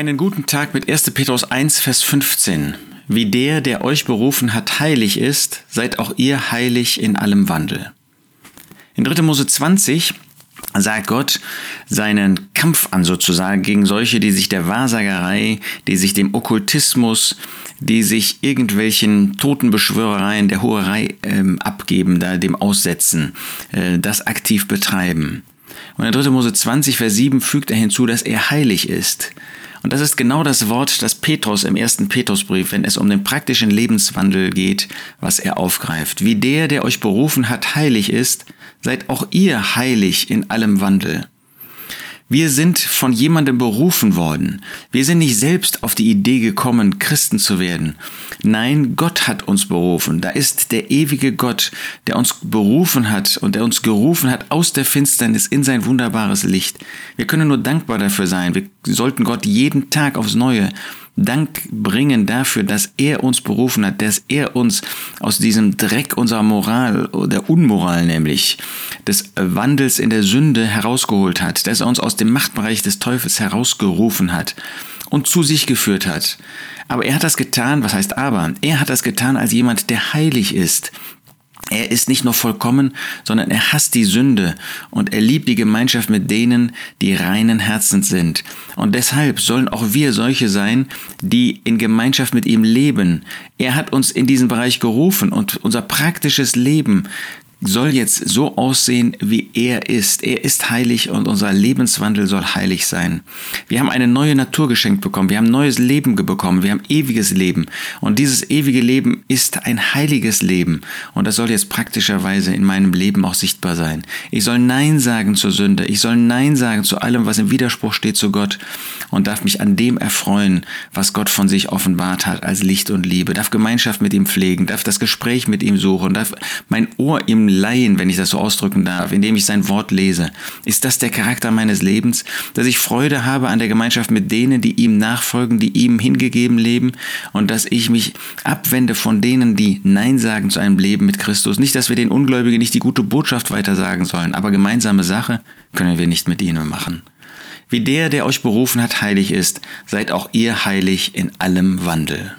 Einen guten Tag mit 1. Petrus 1, Vers 15. Wie der, der euch berufen hat, heilig ist, seid auch ihr heilig in allem Wandel. In 3. Mose 20 sagt Gott seinen Kampf an sozusagen gegen solche, die sich der Wahrsagerei, die sich dem Okkultismus, die sich irgendwelchen Totenbeschwörereien der Hoherei ähm, abgeben, da dem aussetzen, äh, das aktiv betreiben. Und in 3. Mose 20, Vers 7 fügt er hinzu, dass er heilig ist. Und das ist genau das Wort, das Petrus im ersten Petrusbrief, wenn es um den praktischen Lebenswandel geht, was er aufgreift. Wie der, der euch berufen hat, heilig ist, seid auch ihr heilig in allem Wandel. Wir sind von jemandem berufen worden. Wir sind nicht selbst auf die Idee gekommen, Christen zu werden. Nein, Gott hat uns berufen. Da ist der ewige Gott, der uns berufen hat und der uns gerufen hat aus der Finsternis in sein wunderbares Licht. Wir können nur dankbar dafür sein. Wir sollten Gott jeden Tag aufs Neue Dank bringen dafür, dass er uns berufen hat, dass er uns aus diesem Dreck unserer Moral, der Unmoral nämlich, des Wandels in der Sünde herausgeholt hat, dass er uns aus dem Machtbereich des Teufels herausgerufen hat und zu sich geführt hat. Aber er hat das getan, was heißt aber? Er hat das getan als jemand, der heilig ist, er ist nicht nur vollkommen, sondern er hasst die Sünde und er liebt die Gemeinschaft mit denen, die reinen Herzens sind. Und deshalb sollen auch wir solche sein, die in Gemeinschaft mit ihm leben. Er hat uns in diesen Bereich gerufen und unser praktisches Leben soll jetzt so aussehen, wie er ist. Er ist heilig und unser Lebenswandel soll heilig sein. Wir haben eine neue Natur geschenkt bekommen. Wir haben neues Leben bekommen. Wir haben ewiges Leben. Und dieses ewige Leben ist ein heiliges Leben. Und das soll jetzt praktischerweise in meinem Leben auch sichtbar sein. Ich soll Nein sagen zur Sünde. Ich soll Nein sagen zu allem, was im Widerspruch steht zu Gott. Und darf mich an dem erfreuen, was Gott von sich offenbart hat als Licht und Liebe. Darf Gemeinschaft mit ihm pflegen. Darf das Gespräch mit ihm suchen. Darf mein Ohr ihm leihen, wenn ich das so ausdrücken darf, indem ich sein Wort lese? Ist das der Charakter meines Lebens, dass ich Freude habe an der Gemeinschaft mit denen, die ihm nachfolgen, die ihm hingegeben leben und dass ich mich abwende von denen, die Nein sagen zu einem Leben mit Christus? Nicht, dass wir den Ungläubigen nicht die gute Botschaft weitersagen sollen, aber gemeinsame Sache können wir nicht mit ihnen machen. Wie der, der euch berufen hat, heilig ist, seid auch ihr heilig in allem Wandel.